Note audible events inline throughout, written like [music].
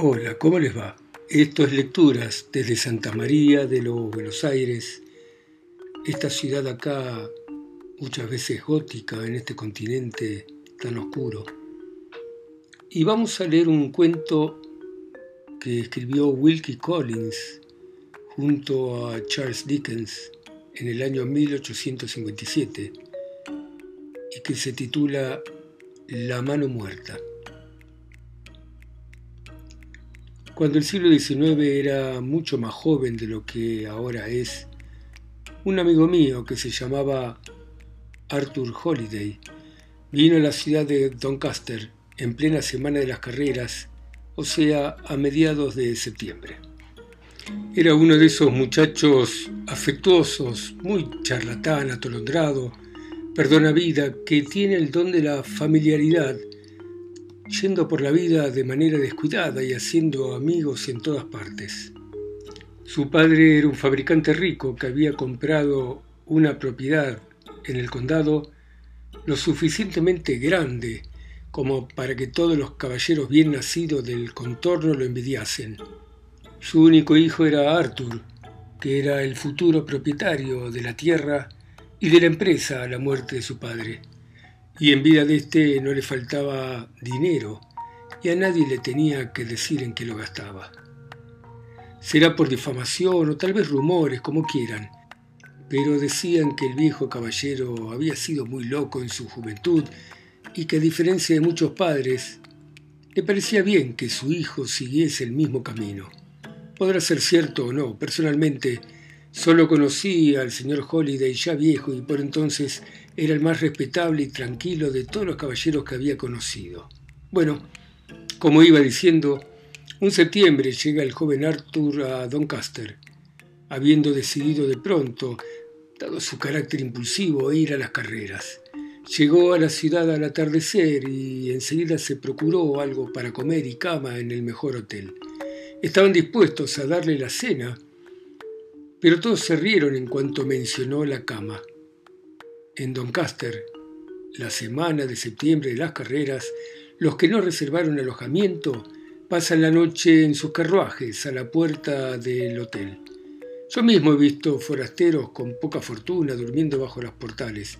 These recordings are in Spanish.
Hola, ¿cómo les va? Esto es Lecturas desde Santa María de los Buenos Aires, esta ciudad acá muchas veces gótica en este continente tan oscuro. Y vamos a leer un cuento que escribió Wilkie Collins junto a Charles Dickens en el año 1857 y que se titula La mano muerta. Cuando el siglo XIX era mucho más joven de lo que ahora es, un amigo mío que se llamaba Arthur Holiday vino a la ciudad de Doncaster en plena semana de las carreras, o sea, a mediados de septiembre. Era uno de esos muchachos afectuosos, muy charlatán, atolondrado, perdona vida, que tiene el don de la familiaridad yendo por la vida de manera descuidada y haciendo amigos en todas partes. Su padre era un fabricante rico que había comprado una propiedad en el condado lo suficientemente grande como para que todos los caballeros bien nacidos del contorno lo envidiasen. Su único hijo era Arthur, que era el futuro propietario de la tierra y de la empresa a la muerte de su padre y en vida de éste no le faltaba dinero y a nadie le tenía que decir en qué lo gastaba. Será por difamación o tal vez rumores, como quieran, pero decían que el viejo caballero había sido muy loco en su juventud y que a diferencia de muchos padres, le parecía bien que su hijo siguiese el mismo camino. Podrá ser cierto o no, personalmente solo conocí al señor Holiday ya viejo y por entonces era el más respetable y tranquilo de todos los caballeros que había conocido. Bueno, como iba diciendo, un septiembre llega el joven Arthur a Doncaster, habiendo decidido de pronto, dado su carácter impulsivo, ir a las carreras. Llegó a la ciudad al atardecer y enseguida se procuró algo para comer y cama en el mejor hotel. Estaban dispuestos a darle la cena, pero todos se rieron en cuanto mencionó la cama. En Doncaster, la semana de septiembre de las carreras, los que no reservaron alojamiento pasan la noche en sus carruajes a la puerta del hotel. Yo mismo he visto forasteros con poca fortuna durmiendo bajo los portales.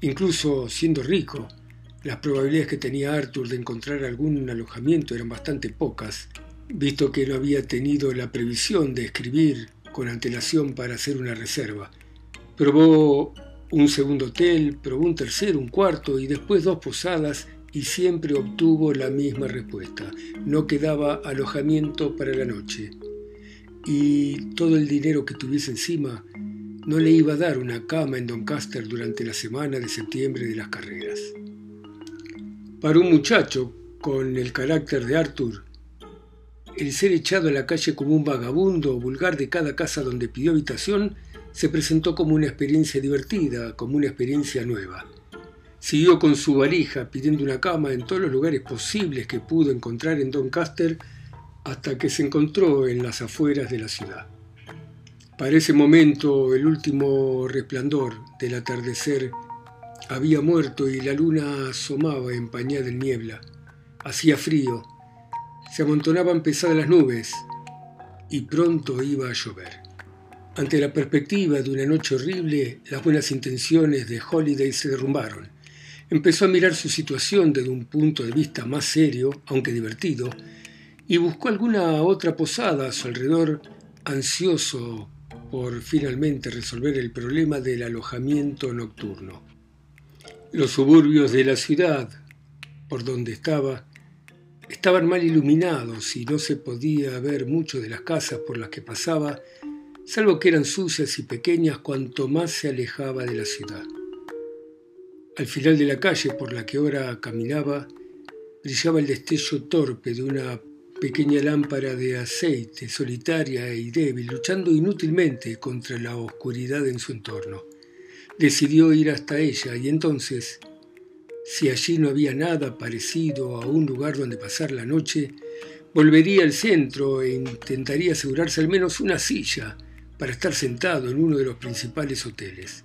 Incluso siendo rico, las probabilidades que tenía Arthur de encontrar algún alojamiento eran bastante pocas, visto que no había tenido la previsión de escribir con antelación para hacer una reserva. Probó un segundo hotel, probó un tercero, un cuarto y después dos posadas y siempre obtuvo la misma respuesta. No quedaba alojamiento para la noche. Y todo el dinero que tuviese encima no le iba a dar una cama en Doncaster durante la semana de septiembre de las carreras. Para un muchacho con el carácter de Arthur, el ser echado a la calle como un vagabundo vulgar de cada casa donde pidió habitación se presentó como una experiencia divertida, como una experiencia nueva. Siguió con su valija pidiendo una cama en todos los lugares posibles que pudo encontrar en Doncaster hasta que se encontró en las afueras de la ciudad. Para ese momento el último resplandor del atardecer había muerto y la luna asomaba empañada en niebla. Hacía frío, se amontonaban pesadas las nubes y pronto iba a llover. Ante la perspectiva de una noche horrible, las buenas intenciones de Holiday se derrumbaron. Empezó a mirar su situación desde un punto de vista más serio, aunque divertido, y buscó alguna otra posada a su alrededor, ansioso por finalmente resolver el problema del alojamiento nocturno. Los suburbios de la ciudad, por donde estaba, estaban mal iluminados y no se podía ver mucho de las casas por las que pasaba salvo que eran sucias y pequeñas cuanto más se alejaba de la ciudad. Al final de la calle por la que ahora caminaba, brillaba el destello torpe de una pequeña lámpara de aceite, solitaria y débil, luchando inútilmente contra la oscuridad en su entorno. Decidió ir hasta ella y entonces, si allí no había nada parecido a un lugar donde pasar la noche, volvería al centro e intentaría asegurarse al menos una silla para estar sentado en uno de los principales hoteles.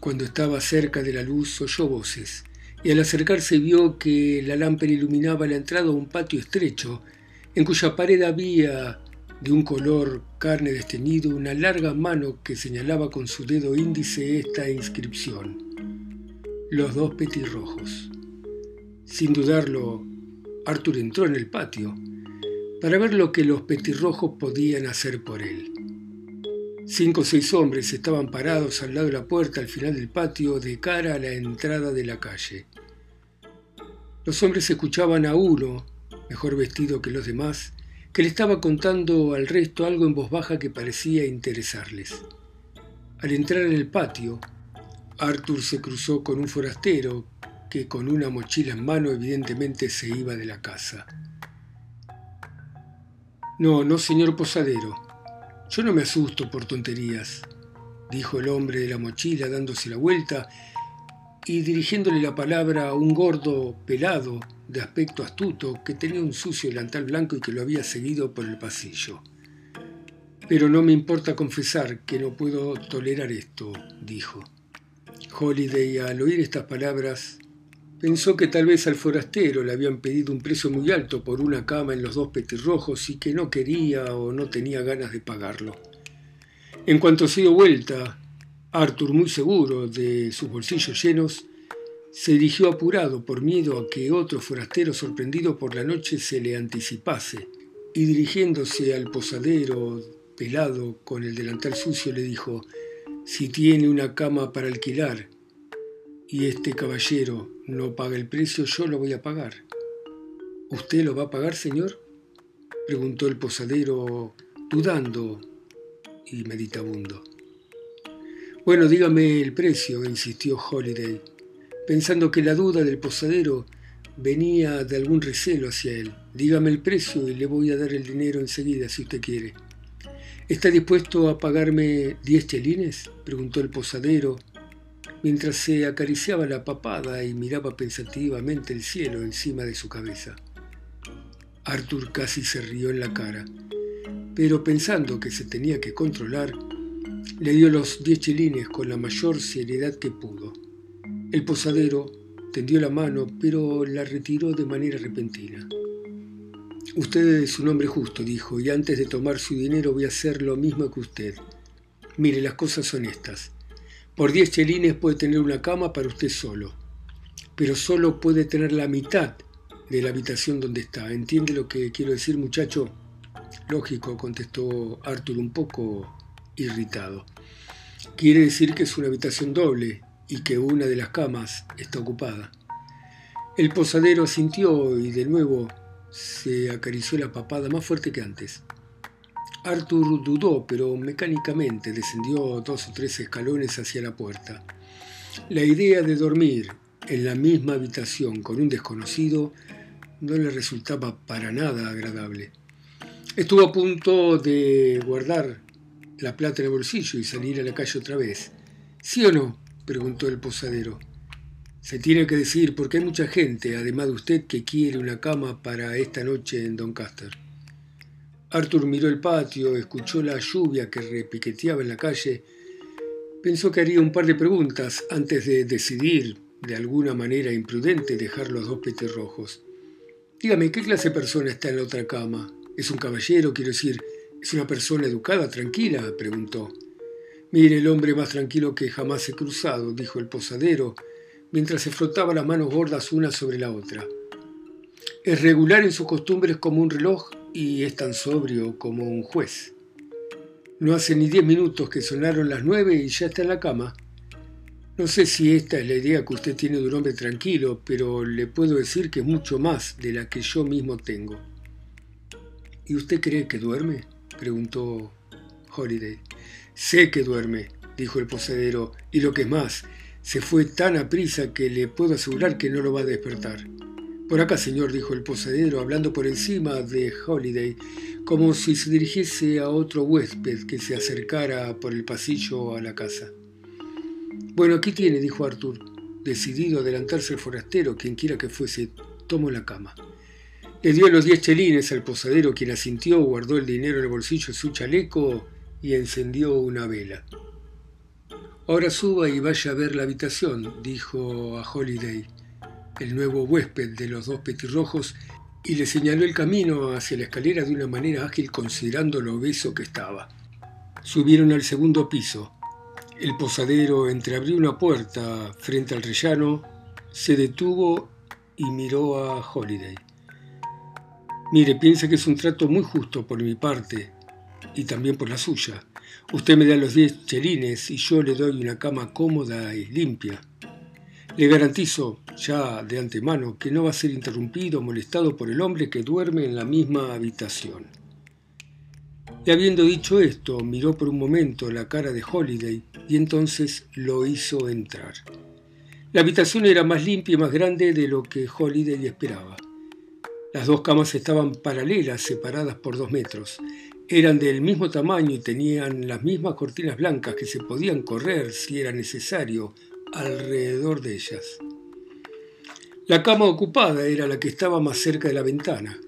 Cuando estaba cerca de la luz oyó voces y al acercarse vio que la lámpara iluminaba la entrada a un patio estrecho en cuya pared había de un color carne desteñido una larga mano que señalaba con su dedo índice esta inscripción. Los dos petirrojos. Sin dudarlo, Arthur entró en el patio para ver lo que los petirrojos podían hacer por él. Cinco o seis hombres estaban parados al lado de la puerta al final del patio de cara a la entrada de la calle. Los hombres escuchaban a uno, mejor vestido que los demás, que le estaba contando al resto algo en voz baja que parecía interesarles. Al entrar en el patio, Arthur se cruzó con un forastero que con una mochila en mano evidentemente se iba de la casa. No, no, señor posadero. Yo no me asusto por tonterías, dijo el hombre de la mochila dándose la vuelta y dirigiéndole la palabra a un gordo pelado de aspecto astuto que tenía un sucio delantal blanco y que lo había seguido por el pasillo. Pero no me importa confesar que no puedo tolerar esto, dijo. Holiday, al oír estas palabras, pensó que tal vez al forastero le habían pedido un precio muy alto por una cama en los dos petirrojos y que no quería o no tenía ganas de pagarlo. En cuanto se dio vuelta, Arthur, muy seguro de sus bolsillos llenos, se dirigió apurado por miedo a que otro forastero sorprendido por la noche se le anticipase, y dirigiéndose al posadero pelado con el delantal sucio le dijo, si tiene una cama para alquilar y este caballero no paga el precio, yo lo voy a pagar. ¿Usted lo va a pagar, señor? preguntó el posadero, dudando y meditabundo. Bueno, dígame el precio, insistió Holiday, pensando que la duda del posadero venía de algún recelo hacia él. Dígame el precio y le voy a dar el dinero enseguida, si usted quiere. ¿Está dispuesto a pagarme diez chelines? preguntó el posadero, mientras se acariciaba la papada y miraba pensativamente el cielo encima de su cabeza. Arthur casi se rió en la cara, pero pensando que se tenía que controlar, le dio los diez chelines con la mayor seriedad que pudo. El posadero tendió la mano, pero la retiró de manera repentina. Usted es un hombre justo, dijo, y antes de tomar su dinero voy a hacer lo mismo que usted. Mire, las cosas son estas. Por diez chelines puede tener una cama para usted solo, pero solo puede tener la mitad de la habitación donde está. ¿Entiende lo que quiero decir, muchacho? Lógico, contestó Arthur un poco irritado. Quiere decir que es una habitación doble y que una de las camas está ocupada. El posadero asintió y de nuevo se acarició la papada más fuerte que antes. Arthur dudó, pero mecánicamente descendió dos o tres escalones hacia la puerta. La idea de dormir en la misma habitación con un desconocido no le resultaba para nada agradable. Estuvo a punto de guardar la plata en el bolsillo y salir a la calle otra vez. ¿Sí o no? preguntó el posadero. Se tiene que decir porque hay mucha gente, además de usted, que quiere una cama para esta noche en Doncaster. Arthur miró el patio, escuchó la lluvia que repiqueteaba en la calle, pensó que haría un par de preguntas antes de decidir, de alguna manera imprudente, dejar los dos petirrojos. Dígame, ¿qué clase de persona está en la otra cama? ¿Es un caballero? Quiero decir, ¿Es una persona educada, tranquila? preguntó. Mire, el hombre más tranquilo que jamás he cruzado, dijo el posadero, mientras se frotaba las manos gordas una sobre la otra. Es regular en sus costumbres como un reloj y es tan sobrio como un juez. No hace ni diez minutos que sonaron las nueve y ya está en la cama. No sé si esta es la idea que usted tiene de un hombre tranquilo, pero le puedo decir que es mucho más de la que yo mismo tengo. ¿Y usted cree que duerme? preguntó Holiday. Sé que duerme, dijo el posadero, y lo que es más, se fue tan a prisa que le puedo asegurar que no lo va a despertar. Por acá, señor, dijo el posadero, hablando por encima de Holiday, como si se dirigiese a otro huésped que se acercara por el pasillo a la casa. Bueno, aquí tiene, dijo Arthur, decidido a adelantarse el forastero, quien quiera que fuese, tomó la cama. Le dio los diez chelines al posadero, quien asintió, guardó el dinero en el bolsillo de su chaleco y encendió una vela. Ahora suba y vaya a ver la habitación, dijo a Holiday, el nuevo huésped de los dos petirrojos, y le señaló el camino hacia la escalera de una manera ágil considerando lo obeso que estaba. Subieron al segundo piso. El posadero entreabrió una puerta frente al rellano, se detuvo y miró a Holiday. Mire, piensa que es un trato muy justo por mi parte y también por la suya. Usted me da los diez chelines y yo le doy una cama cómoda y limpia. Le garantizo ya de antemano que no va a ser interrumpido o molestado por el hombre que duerme en la misma habitación. Y habiendo dicho esto, miró por un momento la cara de Holiday y entonces lo hizo entrar. La habitación era más limpia y más grande de lo que Holiday esperaba. Las dos camas estaban paralelas, separadas por dos metros. Eran del mismo tamaño y tenían las mismas cortinas blancas que se podían correr, si era necesario, alrededor de ellas. La cama ocupada era la que estaba más cerca de la ventana.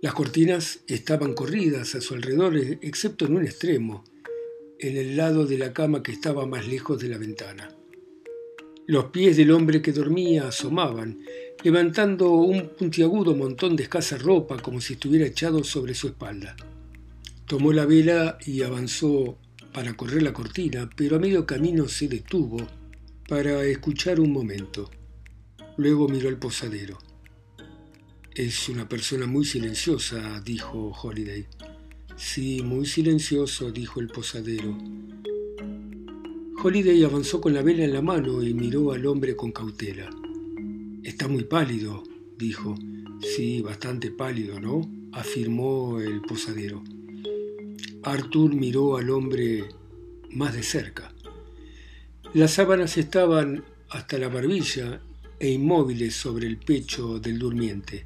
Las cortinas estaban corridas a su alrededor, excepto en un extremo, en el lado de la cama que estaba más lejos de la ventana. Los pies del hombre que dormía asomaban, levantando un puntiagudo montón de escasa ropa como si estuviera echado sobre su espalda. Tomó la vela y avanzó para correr la cortina, pero a medio camino se detuvo para escuchar un momento. Luego miró al posadero. Es una persona muy silenciosa, dijo Holiday. Sí, muy silencioso, dijo el posadero. Holiday avanzó con la vela en la mano y miró al hombre con cautela. Está muy pálido, dijo. Sí, bastante pálido, ¿no? afirmó el posadero. Arthur miró al hombre más de cerca. Las sábanas estaban hasta la barbilla e inmóviles sobre el pecho del durmiente.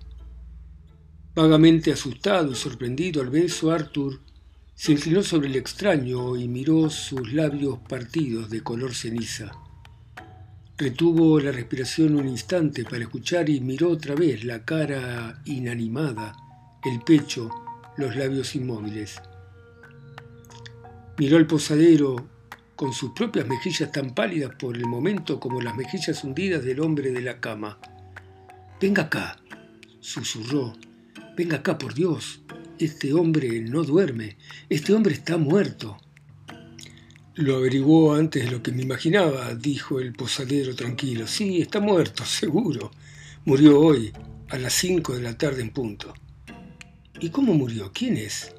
Vagamente asustado y sorprendido al beso, Arthur se inclinó sobre el extraño y miró sus labios partidos de color ceniza. Retuvo la respiración un instante para escuchar y miró otra vez la cara inanimada, el pecho, los labios inmóviles. Miró al posadero con sus propias mejillas tan pálidas por el momento como las mejillas hundidas del hombre de la cama. Venga acá, susurró. Venga acá, por Dios. Este hombre no duerme. Este hombre está muerto. Lo averiguó antes de lo que me imaginaba, dijo el posadero tranquilo. Sí, está muerto, [laughs] seguro. Murió hoy, a las cinco de la tarde en punto. ¿Y cómo murió? ¿Quién es?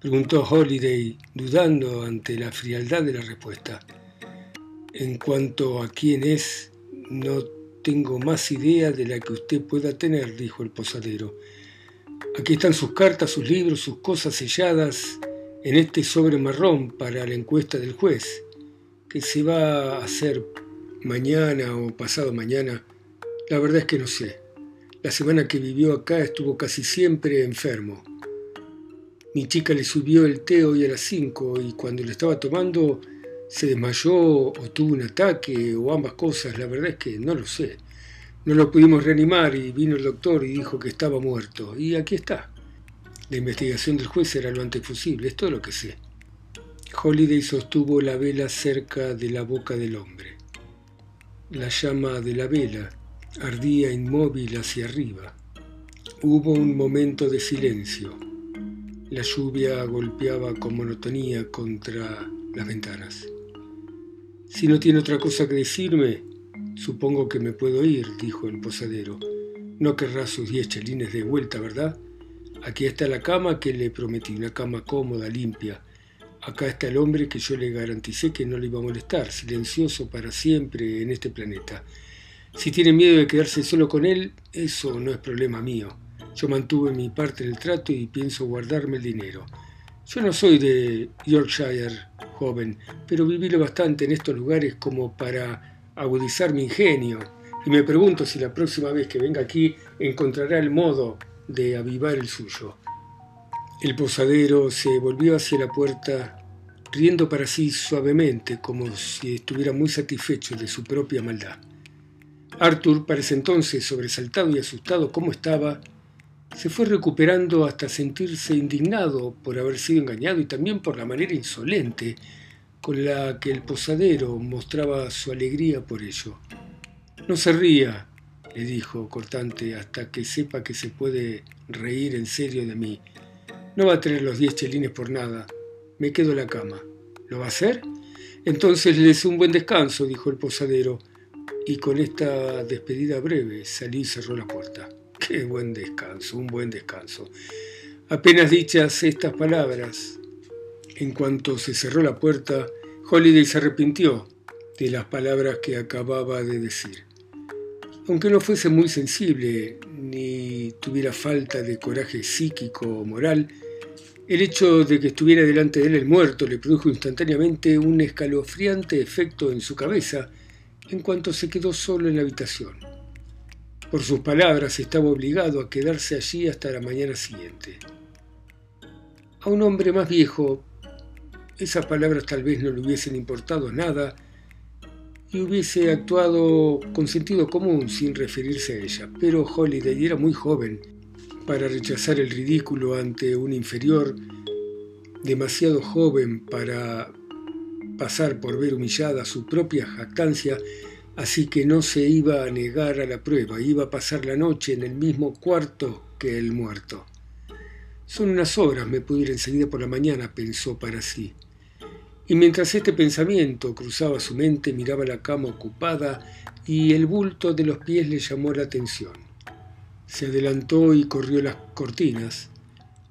Preguntó Holiday, dudando ante la frialdad de la respuesta. En cuanto a quién es, no tengo más idea de la que usted pueda tener, dijo el posadero. Aquí están sus cartas, sus libros, sus cosas selladas en este sobre marrón para la encuesta del juez, que se va a hacer mañana o pasado mañana. La verdad es que no sé. La semana que vivió acá estuvo casi siempre enfermo. Mi chica le subió el té hoy a las cinco y cuando lo estaba tomando se desmayó o tuvo un ataque o ambas cosas. La verdad es que no lo sé. No lo pudimos reanimar y vino el doctor y dijo que estaba muerto. Y aquí está. La investigación del juez era lo antes posible, es todo lo que sé. Holiday sostuvo la vela cerca de la boca del hombre. La llama de la vela ardía inmóvil hacia arriba. Hubo un momento de silencio. La lluvia golpeaba con monotonía contra las ventanas. Si no tiene otra cosa que decirme, Supongo que me puedo ir, dijo el posadero. No querrá sus diez chelines de vuelta, ¿verdad? Aquí está la cama que le prometí, una cama cómoda, limpia. Acá está el hombre que yo le garanticé que no le iba a molestar, silencioso para siempre en este planeta. Si tiene miedo de quedarse solo con él, eso no es problema mío. Yo mantuve mi parte del trato y pienso guardarme el dinero. Yo no soy de Yorkshire, joven, pero viví lo bastante en estos lugares como para agudizar mi ingenio y me pregunto si la próxima vez que venga aquí encontrará el modo de avivar el suyo. El posadero se volvió hacia la puerta, riendo para sí suavemente, como si estuviera muy satisfecho de su propia maldad. Arthur, para entonces sobresaltado y asustado como estaba, se fue recuperando hasta sentirse indignado por haber sido engañado y también por la manera insolente con la que el posadero mostraba su alegría por ello. No se ría, le dijo cortante, hasta que sepa que se puede reír en serio de mí. No va a tener los diez chelines por nada. Me quedo en la cama. ¿Lo va a hacer? Entonces le un buen descanso, dijo el posadero, y con esta despedida breve salí y cerró la puerta. Qué buen descanso, un buen descanso. Apenas dichas estas palabras, en cuanto se cerró la puerta, Holiday se arrepintió de las palabras que acababa de decir. Aunque no fuese muy sensible ni tuviera falta de coraje psíquico o moral, el hecho de que estuviera delante de él el muerto le produjo instantáneamente un escalofriante efecto en su cabeza en cuanto se quedó solo en la habitación. Por sus palabras estaba obligado a quedarse allí hasta la mañana siguiente. A un hombre más viejo, esas palabras tal vez no le hubiesen importado nada y hubiese actuado con sentido común sin referirse a ella, pero Holiday era muy joven para rechazar el ridículo ante un inferior, demasiado joven para pasar por ver humillada su propia jactancia Así que no se iba a negar a la prueba, iba a pasar la noche en el mismo cuarto que el muerto. Son unas horas, me puedo ir enseguida por la mañana, pensó para sí. Y mientras este pensamiento cruzaba su mente, miraba la cama ocupada y el bulto de los pies le llamó la atención. Se adelantó y corrió las cortinas,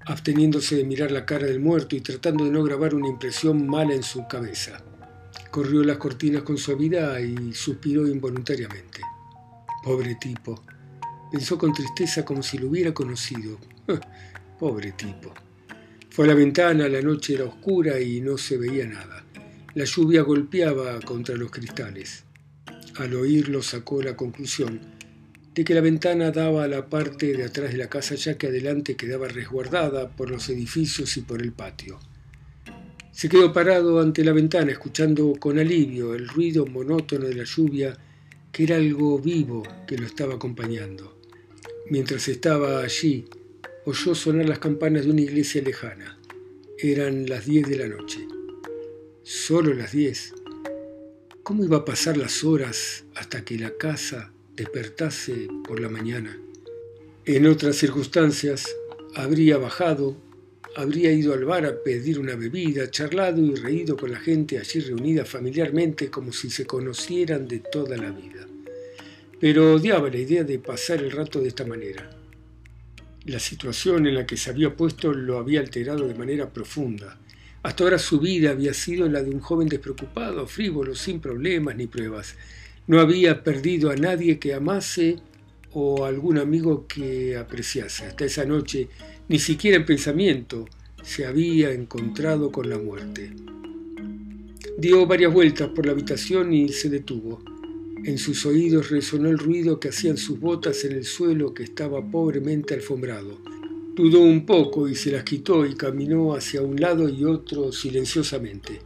absteniéndose de mirar la cara del muerto y tratando de no grabar una impresión mala en su cabeza. Corrió las cortinas con suavidad y suspiró involuntariamente. Pobre tipo. Pensó con tristeza como si lo hubiera conocido. Pobre tipo. Fue a la ventana, la noche era oscura y no se veía nada. La lluvia golpeaba contra los cristales. Al oírlo sacó la conclusión de que la ventana daba a la parte de atrás de la casa ya que adelante quedaba resguardada por los edificios y por el patio. Se quedó parado ante la ventana, escuchando con alivio el ruido monótono de la lluvia, que era algo vivo que lo estaba acompañando. Mientras estaba allí, oyó sonar las campanas de una iglesia lejana. Eran las diez de la noche. Solo las diez. ¿Cómo iba a pasar las horas hasta que la casa despertase por la mañana? En otras circunstancias, habría bajado habría ido al bar a pedir una bebida, charlado y reído con la gente allí reunida familiarmente como si se conocieran de toda la vida. Pero odiaba la idea de pasar el rato de esta manera. La situación en la que se había puesto lo había alterado de manera profunda. Hasta ahora su vida había sido la de un joven despreocupado, frívolo, sin problemas ni pruebas. No había perdido a nadie que amase o algún amigo que apreciase. Hasta esa noche ni siquiera en pensamiento se había encontrado con la muerte. Dio varias vueltas por la habitación y se detuvo. En sus oídos resonó el ruido que hacían sus botas en el suelo que estaba pobremente alfombrado. Dudó un poco y se las quitó y caminó hacia un lado y otro silenciosamente.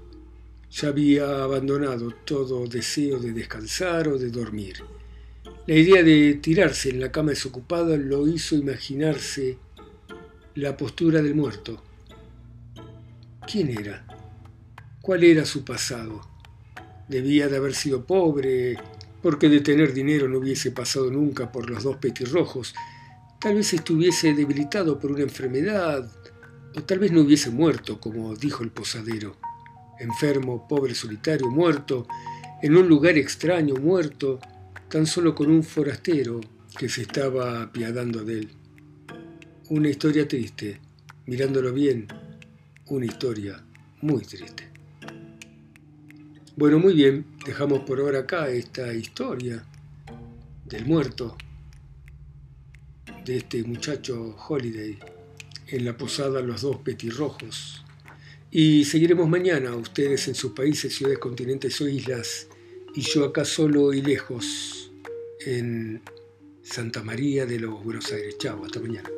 Ya había abandonado todo deseo de descansar o de dormir. La idea de tirarse en la cama desocupada lo hizo imaginarse la postura del muerto. ¿Quién era? ¿Cuál era su pasado? Debía de haber sido pobre, porque de tener dinero no hubiese pasado nunca por los dos petirrojos. Tal vez estuviese debilitado por una enfermedad, o tal vez no hubiese muerto, como dijo el posadero. Enfermo, pobre, solitario, muerto, en un lugar extraño, muerto, tan solo con un forastero que se estaba apiadando de él. Una historia triste, mirándolo bien, una historia muy triste. Bueno, muy bien, dejamos por ahora acá esta historia del muerto, de este muchacho Holiday, en la posada Los Dos Petirrojos. Y seguiremos mañana, ustedes en sus países, ciudades, continentes o islas, y yo acá solo y lejos, en Santa María de los Buenos Aires. Chao, hasta mañana.